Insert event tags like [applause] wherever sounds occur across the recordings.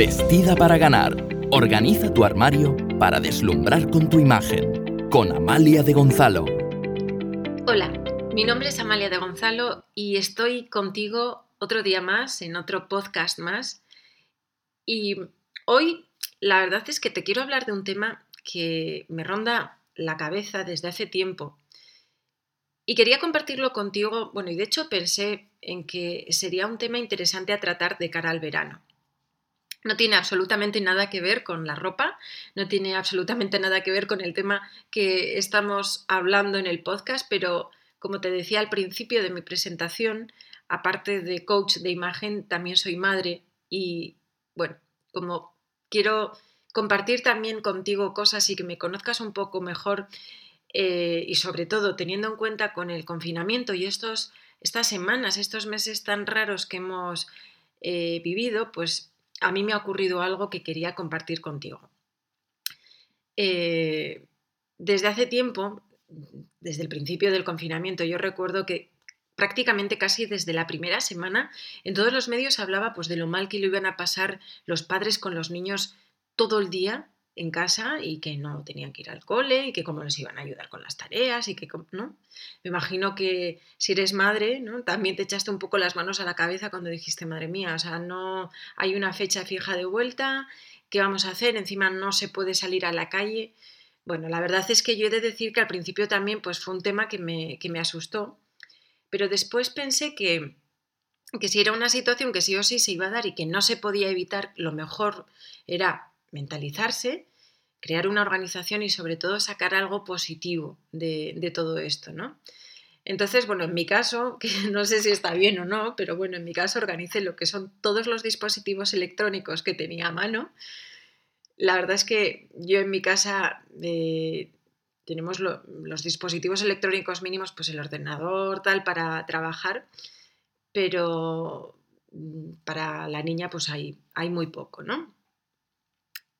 Vestida para ganar. Organiza tu armario para deslumbrar con tu imagen. Con Amalia de Gonzalo. Hola, mi nombre es Amalia de Gonzalo y estoy contigo otro día más en otro podcast más. Y hoy la verdad es que te quiero hablar de un tema que me ronda la cabeza desde hace tiempo. Y quería compartirlo contigo, bueno, y de hecho pensé en que sería un tema interesante a tratar de cara al verano. No tiene absolutamente nada que ver con la ropa, no tiene absolutamente nada que ver con el tema que estamos hablando en el podcast, pero como te decía al principio de mi presentación, aparte de coach de imagen, también soy madre y bueno, como quiero compartir también contigo cosas y que me conozcas un poco mejor eh, y sobre todo teniendo en cuenta con el confinamiento y estos, estas semanas, estos meses tan raros que hemos eh, vivido, pues a mí me ha ocurrido algo que quería compartir contigo. Eh, desde hace tiempo, desde el principio del confinamiento, yo recuerdo que prácticamente casi desde la primera semana en todos los medios hablaba pues de lo mal que lo iban a pasar los padres con los niños todo el día en casa y que no tenían que ir al cole y que cómo les iban a ayudar con las tareas y que no me imagino que si eres madre no también te echaste un poco las manos a la cabeza cuando dijiste madre mía o sea no hay una fecha fija de vuelta qué vamos a hacer encima no se puede salir a la calle bueno la verdad es que yo he de decir que al principio también pues fue un tema que me, que me asustó pero después pensé que que si era una situación que sí o sí se iba a dar y que no se podía evitar, lo mejor era mentalizarse, crear una organización y sobre todo sacar algo positivo de, todo esto, ¿no? Entonces, bueno, en mi caso, [laughs] que no sé si está bien o no, pero bueno, en mi caso organicé lo que son todos los dispositivos electrónicos que tenía a mano. La verdad es que yo en mi casa eh, tenemos los dispositivos electrónicos mínimos, pues el ordenador, tal, para trabajar, pero mm, para la niña pues hay, hay muy poco, ¿no?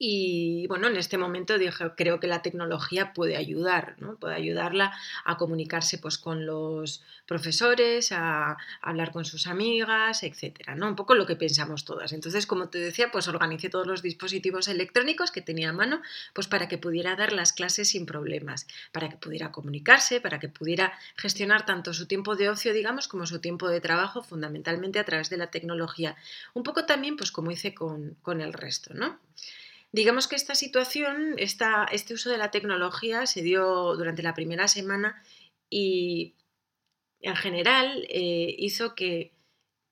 Y bueno, en este momento dije, creo que la tecnología puede ayudar, ¿no? Puede ayudarla a comunicarse pues, con los profesores, a, hablar con sus amigas, etcétera, ¿no? Un poco lo que pensamos todas. Entonces, como te decía, pues organicé todos los dispositivos electrónicos que tenía a mano, pues para que pudiera dar las clases sin problemas, para que pudiera comunicarse, para que pudiera gestionar tanto su tiempo de ocio, digamos, como su tiempo de trabajo, fundamentalmente a través de la tecnología. Un poco también, pues como hice con, con el resto, ¿no? Digamos que esta situación, este uso de la tecnología se dio durante la primera semana y en general eh, hizo que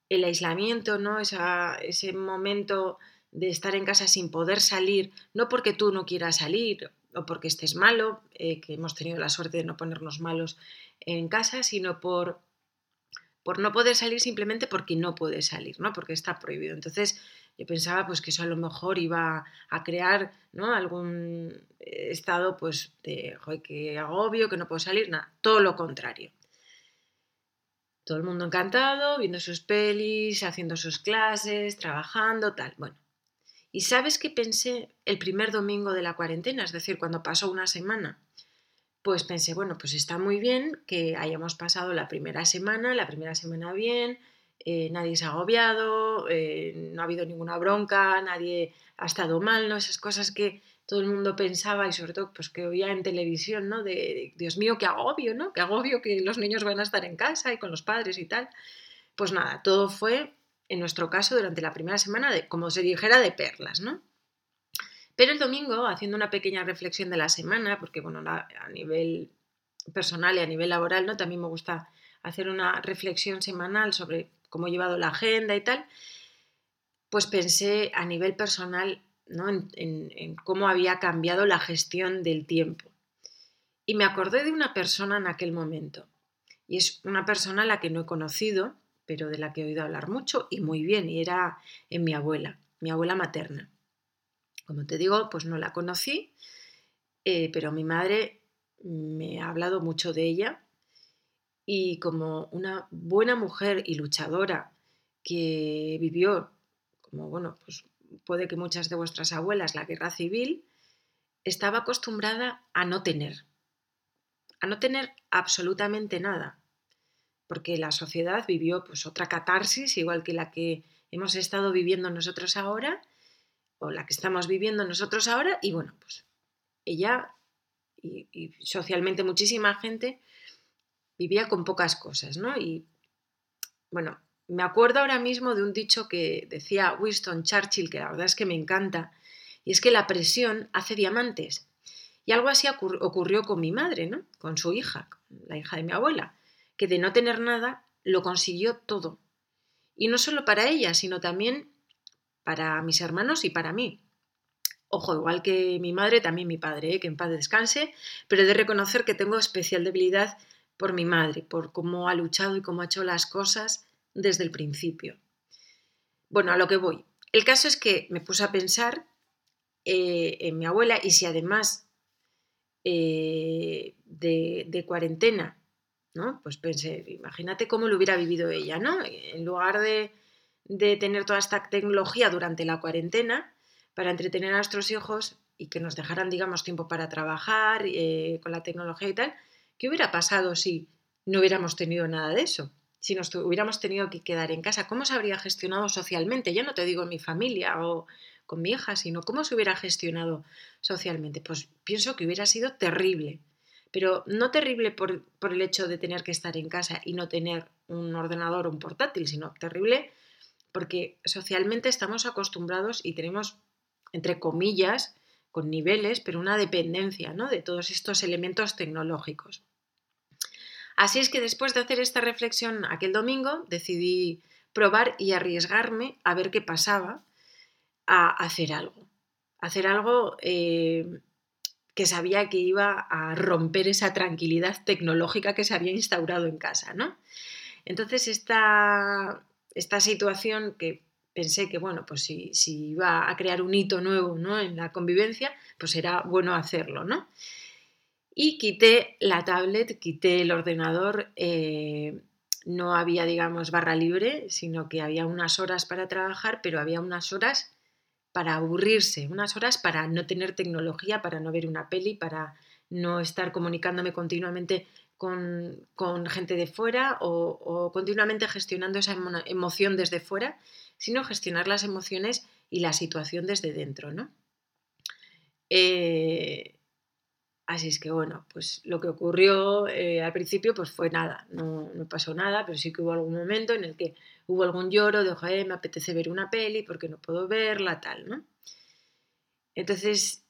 el aislamiento, ¿no? ese momento de estar en casa sin poder salir, no porque tú no quieras salir o porque estés malo, eh, que hemos tenido la suerte de no ponernos malos en casa, sino por, por no poder salir simplemente porque no puedes salir, ¿no? porque está prohibido. Entonces, yo pensaba pues que eso a lo mejor iba a crear ¿no? algún eh, estado pues de joder, que agobio, que no puedo salir, nada, todo lo contrario. Todo el mundo encantado, viendo sus pelis, haciendo sus clases, trabajando, tal. Bueno, ¿y sabes qué pensé el primer domingo de la cuarentena? Es decir, cuando pasó una semana. Pues pensé, bueno, pues está muy bien que hayamos pasado la primera semana, la primera semana bien, eh, nadie se ha agobiado, eh, no ha habido ninguna bronca, nadie ha estado mal, ¿no? Esas cosas que todo el mundo pensaba y sobre todo pues que oía en televisión, ¿no? De, Dios mío, qué agobio, ¿no? Qué agobio que los niños van a estar en casa y con los padres y tal. Pues nada, todo fue, en nuestro caso, durante la primera semana, de, como se dijera, de perlas, ¿no? Pero el domingo, haciendo una pequeña reflexión de la semana, porque bueno, a nivel personal y a nivel laboral, ¿no? También me gusta hacer una reflexión semanal sobre cómo he llevado la agenda y tal, pues pensé a nivel personal ¿no? en, cómo había cambiado la gestión del tiempo. Y me acordé de una persona en aquel momento. Y es una persona a la que no he conocido, pero de la que he oído hablar mucho y muy bien, y era en mi abuela, mi abuela materna. Como te digo, pues no la conocí, eh, pero mi madre me ha hablado mucho de ella y como una buena mujer y luchadora que vivió, como bueno, pues puede que muchas de vuestras abuelas, la guerra civil, estaba acostumbrada a no tener, a no tener absolutamente nada, porque la sociedad vivió pues otra catarsis, igual que la que hemos estado viviendo nosotros ahora, o la que estamos viviendo nosotros ahora, y bueno, pues ella y, socialmente muchísima gente vivía con pocas cosas, ¿no? Y bueno, me acuerdo ahora mismo de un dicho que decía Winston Churchill, que la verdad es que me encanta, y es que la presión hace diamantes. Y algo así ocurrió con mi madre, ¿no? Con su hija, la hija de mi abuela, que de no tener nada lo consiguió todo. Y no solo para ella, sino también para mis hermanos y para mí. Ojo, igual que mi madre, también mi padre, ¿eh? que en paz descanse, pero he de reconocer que tengo especial debilidad por mi madre, por cómo ha luchado y cómo ha hecho las cosas desde el principio. Bueno, a lo que voy. El caso es que me puse a pensar eh, en mi abuela y si además eh, de, de, cuarentena, ¿no? Pues pensé, imagínate cómo lo hubiera vivido ella, ¿no? En lugar de, de tener toda esta tecnología durante la cuarentena, para entretener a nuestros hijos y que nos dejaran, digamos, tiempo para trabajar eh, con la tecnología y tal, ¿qué hubiera pasado si no hubiéramos tenido nada de eso? Si nos hubiéramos tenido que quedar en casa, ¿cómo se habría gestionado socialmente? Ya no te digo mi familia o con mi hija, sino cómo se hubiera gestionado socialmente. Pues pienso que hubiera sido terrible, pero no terrible por, por el hecho de tener que estar en casa y no tener un ordenador o un portátil, sino terrible porque socialmente estamos acostumbrados y tenemos entre comillas, con niveles, pero una dependencia ¿no? de todos estos elementos tecnológicos. Así es que después de hacer esta reflexión aquel domingo, decidí probar y arriesgarme a ver qué pasaba a hacer algo. Hacer algo eh, que sabía que iba a romper esa tranquilidad tecnológica que se había instaurado en casa. ¿no? Entonces, esta, esta situación que pensé que, bueno, pues si, iba a crear un hito nuevo ¿no? en la convivencia, pues era bueno hacerlo, ¿no? Y quité la tablet, quité el ordenador, eh, no había, digamos, barra libre, sino que había unas horas para trabajar, pero había unas horas para aburrirse, unas horas para no tener tecnología, para no ver una peli, para no estar comunicándome continuamente con, gente de fuera o, continuamente gestionando esa emoción desde fuera sino gestionar las emociones y la situación desde dentro, ¿no? Eh, así es que bueno, pues lo que ocurrió eh, al principio pues fue nada, no, pasó nada, pero sí que hubo algún momento en el que hubo algún lloro de, ojalá me apetece ver una peli porque no puedo verla, tal, ¿no? Entonces,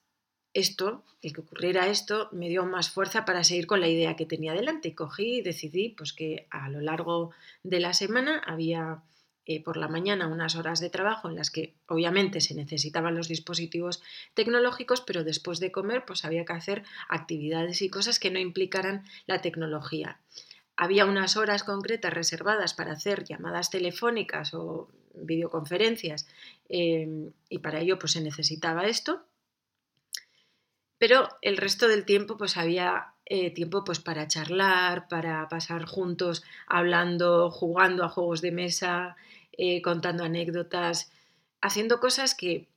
esto, el que ocurriera esto, me dio más fuerza para seguir con la idea que tenía delante. Cogí y decidí pues, que a lo largo de la semana había eh, por la mañana unas horas de trabajo en las que obviamente se necesitaban los dispositivos tecnológicos, pero después de comer pues había que hacer actividades y cosas que no implicaran la tecnología. Había unas horas concretas reservadas para hacer llamadas telefónicas o videoconferencias em, y para ello pues se necesitaba esto. Pero el resto del tiempo pues había eh, tiempo pues para charlar, para pasar juntos hablando, jugando a juegos de mesa, eh, contando anécdotas, haciendo cosas que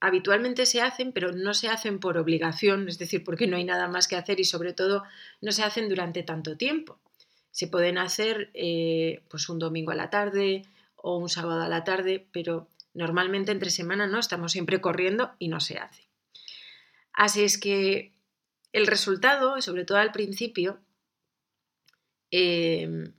habitualmente se hacen, pero no se hacen por obligación, es decir, porque no hay nada más que hacer y sobre todo no se hacen durante tanto tiempo. Se pueden hacer eh, pues un domingo a la tarde o un sábado a la tarde, pero normalmente entre semana no, estamos siempre corriendo y no se hace. Así es que el resultado, sobre todo al principio, eh,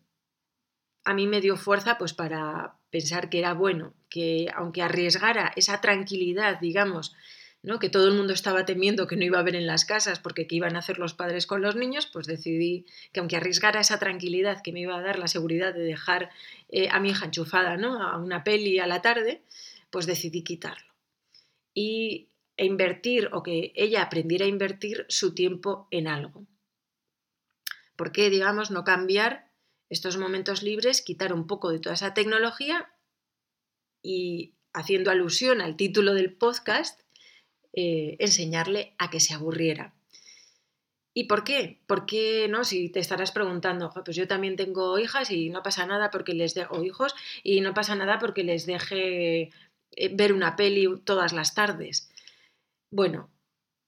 a mí me dio fuerza pues para, pensar que era bueno, que aunque arriesgara esa tranquilidad, digamos, ¿no? que todo el mundo estaba temiendo que no iba a haber en las casas porque qué iban a hacer los padres con los niños, pues decidí que aunque arriesgara esa tranquilidad que me iba a dar la seguridad de dejar eh, a mi hija enchufada ¿no? a una peli a la tarde, pues decidí quitarlo. Y e invertir o que ella aprendiera a invertir su tiempo en algo. ¿Por qué, digamos, no cambiar estos momentos libres, quitar un poco de toda esa tecnología y, haciendo alusión al título del podcast, eh, enseñarle a que se aburriera. ¿Y por qué? ¿Por qué no? Si te estarás preguntando, pues yo también tengo hijas y no pasa nada porque les dejo hijos y no pasa nada porque les deje eh, ver una peli todas las tardes. Bueno,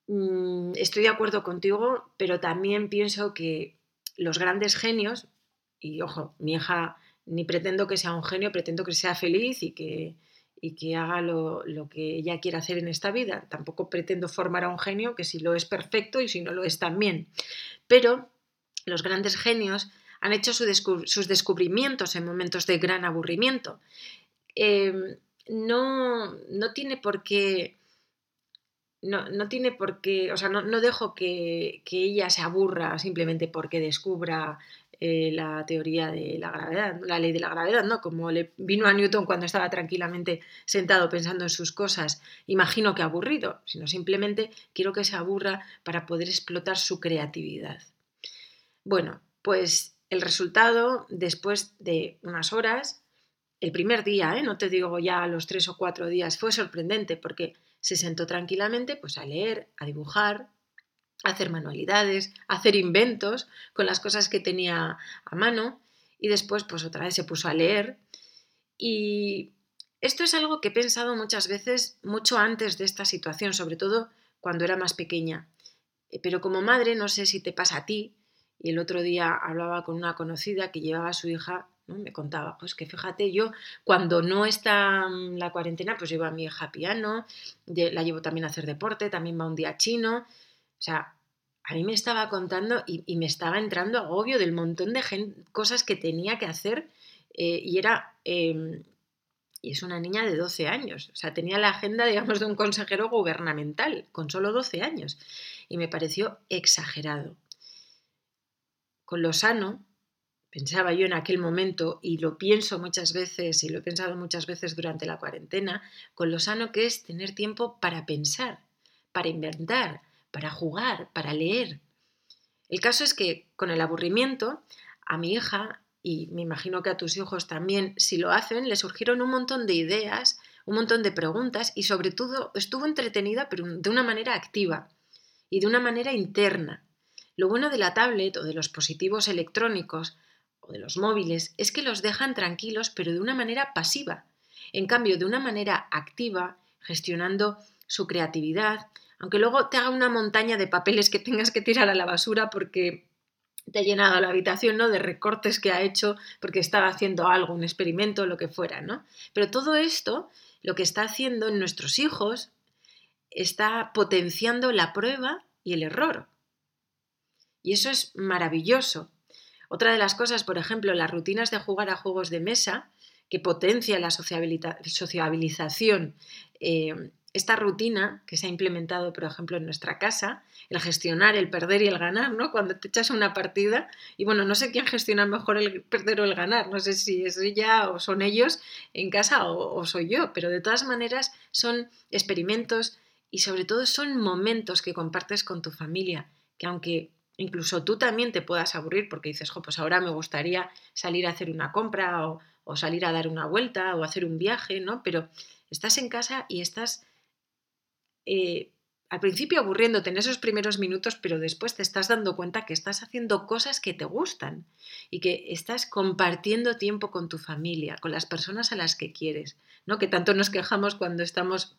mm, estoy de acuerdo contigo, pero también pienso que los grandes genios, y ojo, mi hija ni pretendo que sea un genio, pretendo que sea feliz y que, y que haga lo, lo, que ella quiere hacer en esta vida. Tampoco pretendo formar a un genio que si lo es perfecto y si no lo es también. Pero los grandes genios han hecho sus descubrimientos en momentos de gran aburrimiento. Em, no, no, tiene por qué. No, no, tiene por qué. O sea, no, no dejo que, que, ella se aburra simplemente porque descubra eh, la teoría de la gravedad, la ley de la gravedad, ¿no? Como le vino a Newton cuando estaba tranquilamente sentado pensando en sus cosas, imagino que aburrido, sino simplemente quiero que se aburra para poder explotar su creatividad. Bueno, pues el resultado, después de unas horas, el primer día, ¿eh? no te digo ya los tres o cuatro días, fue sorprendente porque se sentó tranquilamente pues, a leer, a dibujar, a hacer manualidades, a hacer inventos con las cosas que tenía a mano y después pues otra vez se puso a leer. Y esto es algo que he pensado muchas veces, mucho antes de esta situación, sobre todo cuando era más pequeña. Eh, pero como madre, no sé si te pasa a ti, y el otro día hablaba con una conocida que llevaba a su hija, me contaba, pues que fíjate, yo cuando no está mm, la cuarentena, pues llevo a mi hija piano, la llevo también a hacer deporte, también va un día chino. O sea, a mí me estaba contando y, me estaba entrando agobio del montón de cosas que tenía que hacer eh, y era... Em, y es una niña de 12 años, o sea, tenía la agenda, digamos, de un consejero gubernamental, con solo 12 años. Y me pareció exagerado con lo sano, pensaba yo en aquel momento, y lo pienso muchas veces, y lo he pensado muchas veces durante la cuarentena, con lo sano que es tener tiempo para pensar, para inventar, para jugar, para leer. El caso es que con el aburrimiento, a mi hija, y me imagino que a tus hijos también, si lo hacen, le surgieron un montón de ideas, un montón de preguntas, y sobre todo estuvo entretenida, pero de una manera activa y de una manera interna. Lo bueno de la tablet o de los dispositivos electrónicos o de los móviles es que los dejan tranquilos pero de una manera pasiva. En cambio, de una manera activa, gestionando su creatividad, aunque luego te haga una montaña de papeles que tengas que tirar a la basura porque te ha llenado la habitación ¿no? de recortes que ha hecho porque estaba haciendo algo, un experimento, lo que fuera, ¿no? Pero todo esto, lo que está haciendo en nuestros hijos, está potenciando la prueba y el error. Y eso es maravilloso. Otra de las cosas, por ejemplo, las rutinas de jugar a juegos de mesa, que potencia la sociabilización. Eh, esta rutina que se ha implementado, por ejemplo, en nuestra casa, el gestionar, el perder y el ganar, ¿no? Cuando te echas una partida, y bueno, no sé quién gestiona mejor el perder o el ganar, no sé si es ella o son ellos en casa o, o soy yo, pero de todas maneras son experimentos y sobre todo son momentos que compartes con tu familia, que aunque incluso tú también te puedas aburrir porque dices, jo, pues ahora me gustaría salir a hacer una compra o, salir a dar una vuelta o hacer un viaje, ¿no? Pero estás en casa y estás eh, al principio aburriéndote en esos primeros minutos, pero después te estás dando cuenta que estás haciendo cosas que te gustan y que estás compartiendo tiempo con tu familia, con las personas a las que quieres, ¿no? Que tanto nos quejamos cuando estamos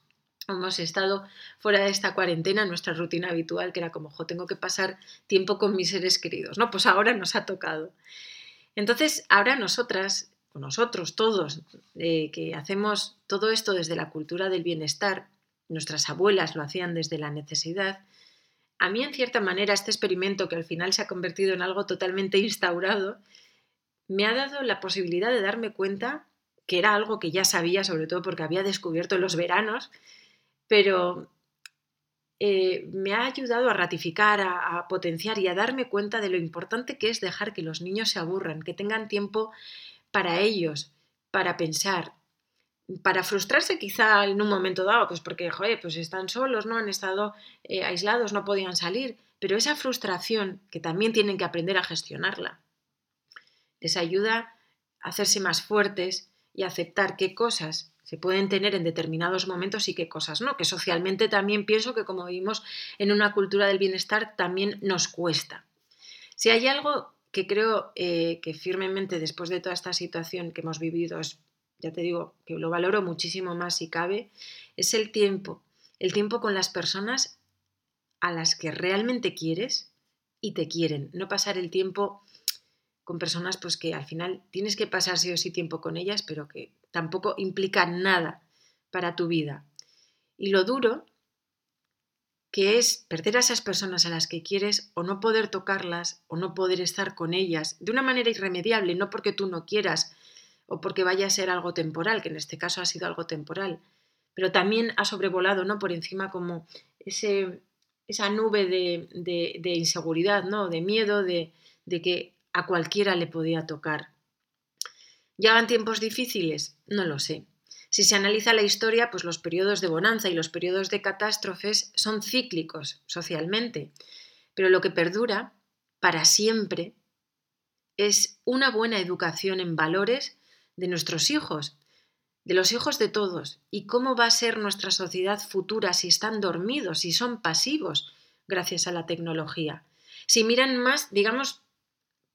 hemos estado fuera de esta cuarentena, nuestra rutina habitual, que era como, jo, tengo que pasar tiempo con mis seres queridos, ¿no? Pues ahora nos ha tocado. Entonces, ahora nosotras, nosotros todos, eh, que hacemos todo esto desde la cultura del bienestar, nuestras abuelas lo hacían desde la necesidad, a mí en cierta manera este experimento, que al final se ha convertido en algo totalmente instaurado, me ha dado la posibilidad de darme cuenta que era algo que ya sabía, sobre todo porque había descubierto en los veranos, pero eh, me ha ayudado a ratificar, a, potenciar y a darme cuenta de lo importante que es dejar que los niños se aburran, que tengan tiempo para ellos, para pensar, para frustrarse quizá en un momento dado, pues porque, joder, pues están solos, ¿no? Han estado eh, aislados, no podían salir, pero esa frustración que también tienen que aprender a gestionarla, les ayuda a hacerse más fuertes y a aceptar qué cosas se pueden tener en determinados momentos y qué cosas no, que socialmente también pienso que como vivimos en una cultura del bienestar también nos cuesta. Si hay algo que creo eh, que firmemente después de toda esta situación que hemos vivido, es, ya te digo que lo valoro muchísimo más si cabe, es el tiempo, el tiempo con las personas a las que realmente quieres y te quieren, no pasar el tiempo con personas pues que al final tienes que pasar sí o sí tiempo con ellas, pero que tampoco implica nada para tu vida. Y lo duro que es perder a esas personas a las que quieres o no poder tocarlas o no poder estar con ellas de una manera irremediable, no porque tú no quieras o porque vaya a ser algo temporal, que en este caso ha sido algo temporal, pero también ha sobrevolado ¿no? por encima como ese, esa nube de, inseguridad, ¿no? de miedo, de, de que a cualquiera le podía tocar. ¿Llegan tiempos difíciles? No lo sé. Si se analiza la historia, pues los periodos de bonanza y los periodos de catástrofes son cíclicos socialmente, pero lo que perdura para siempre es una buena educación en valores de nuestros hijos, de los hijos de todos, y cómo va a ser nuestra sociedad futura si están dormidos, si son pasivos gracias a la tecnología. Si miran más, digamos,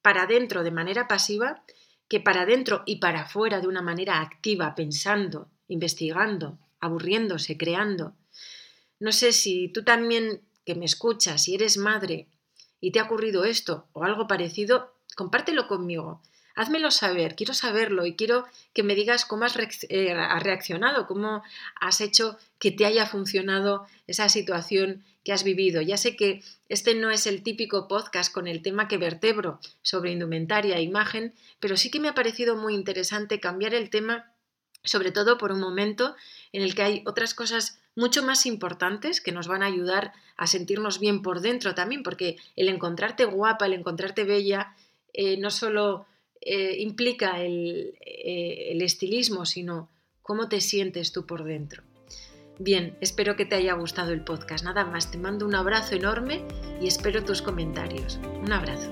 para adentro de manera pasiva, que para adentro y para afuera de una manera activa, pensando, investigando, aburriéndose, creando. No sé si tú también que me escuchas, si eres madre y te ha ocurrido esto o algo parecido, compártelo conmigo. Házmelo saber, quiero saberlo y quiero que me digas cómo has eh, reaccionado, cómo has hecho que te haya funcionado esa situación que has vivido. Ya sé que este no es el típico podcast con el tema que vertebro sobre indumentaria e imagen, pero sí que me ha parecido muy interesante cambiar el tema, sobre todo por un momento en el que hay otras cosas mucho más importantes que nos van a ayudar a sentirnos bien por dentro también, porque el encontrarte guapa, el encontrarte bella, eh, no solo eh, implica el, eh, el estilismo, sino cómo te sientes tú por dentro. Bien, espero que te haya gustado el podcast. Nada más, te mando un abrazo enorme y espero tus comentarios. Un abrazo.